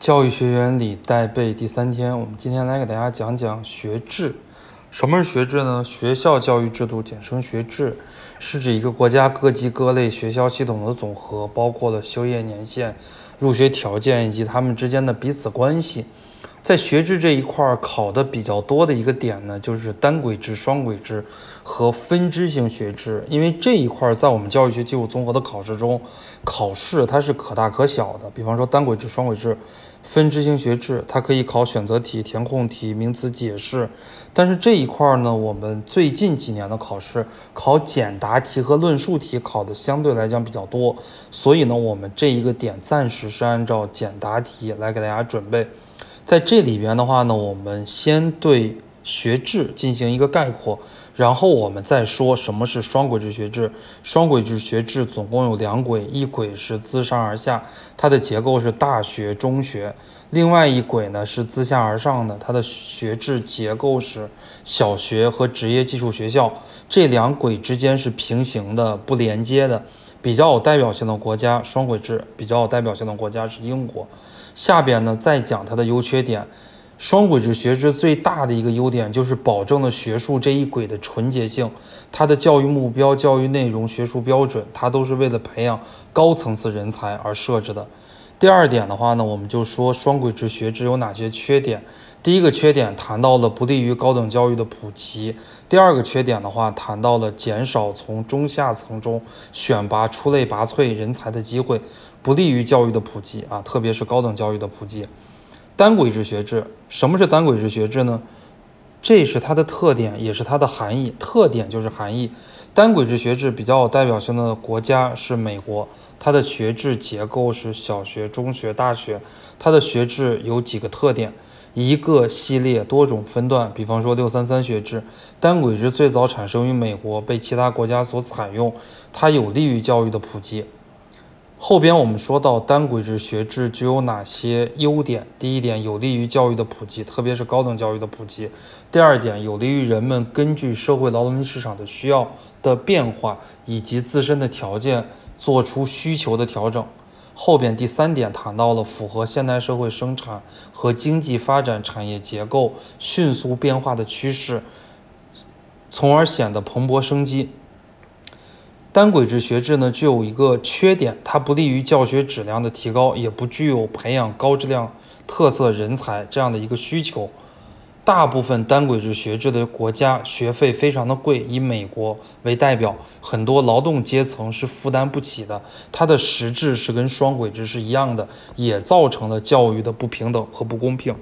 教育学原理带背第三天，我们今天来给大家讲讲学制。什么是学制呢？学校教育制度简称学制，是指一个国家各级各类学校系统的总和，包括了修业年限、入学条件以及他们之间的彼此关系。在学制这一块考的比较多的一个点呢，就是单轨制、双轨制和分支型学制。因为这一块在我们教育学基础综合的考试中，考试它是可大可小的。比方说单轨制、双轨制、分支型学制，它可以考选择题、填空题、名词解释。但是这一块呢，我们最近几年的考试考简答题和论述题考的相对来讲比较多，所以呢，我们这一个点暂时是按照简答题来给大家准备。在这里边的话呢，我们先对学制进行一个概括，然后我们再说什么是双轨制学制。双轨制学制总共有两轨，一轨是自上而下，它的结构是大学、中学；另外一轨呢是自下而上的，它的学制结构是小学和职业技术学校。这两轨之间是平行的，不连接的。比较有代表性的国家，双轨制比较有代表性的国家是英国。下边呢再讲它的优缺点。双轨制学制最大的一个优点就是保证了学术这一轨的纯洁性，它的教育目标、教育内容、学术标准，它都是为了培养高层次人才而设置的。第二点的话呢，我们就说双轨制学制有哪些缺点。第一个缺点谈到了不利于高等教育的普及。第二个缺点的话，谈到了减少从中下层中选拔出类拔萃人才的机会，不利于教育的普及啊，特别是高等教育的普及。单轨制学制，什么是单轨制学制呢？这是它的特点，也是它的含义。特点就是含义。单轨制学制比较有代表性的国家是美国，它的学制结构是小学、中学、大学。它的学制有几个特点。一个系列多种分段，比方说六三三学制，单轨制最早产生于美国，被其他国家所采用，它有利于教育的普及。后边我们说到单轨制学制具有哪些优点？第一点，有利于教育的普及，特别是高等教育的普及；第二点，有利于人们根据社会劳动力市场的需要的变化以及自身的条件做出需求的调整。后边第三点谈到了符合现代社会生产和经济发展产业结构迅速变化的趋势，从而显得蓬勃生机。单轨制学制呢，具有一个缺点，它不利于教学质量的提高，也不具有培养高质量特色人才这样的一个需求。大部分单轨制学制的国家学费非常的贵，以美国为代表，很多劳动阶层是负担不起的。它的实质是跟双轨制是一样的，也造成了教育的不平等和不公平。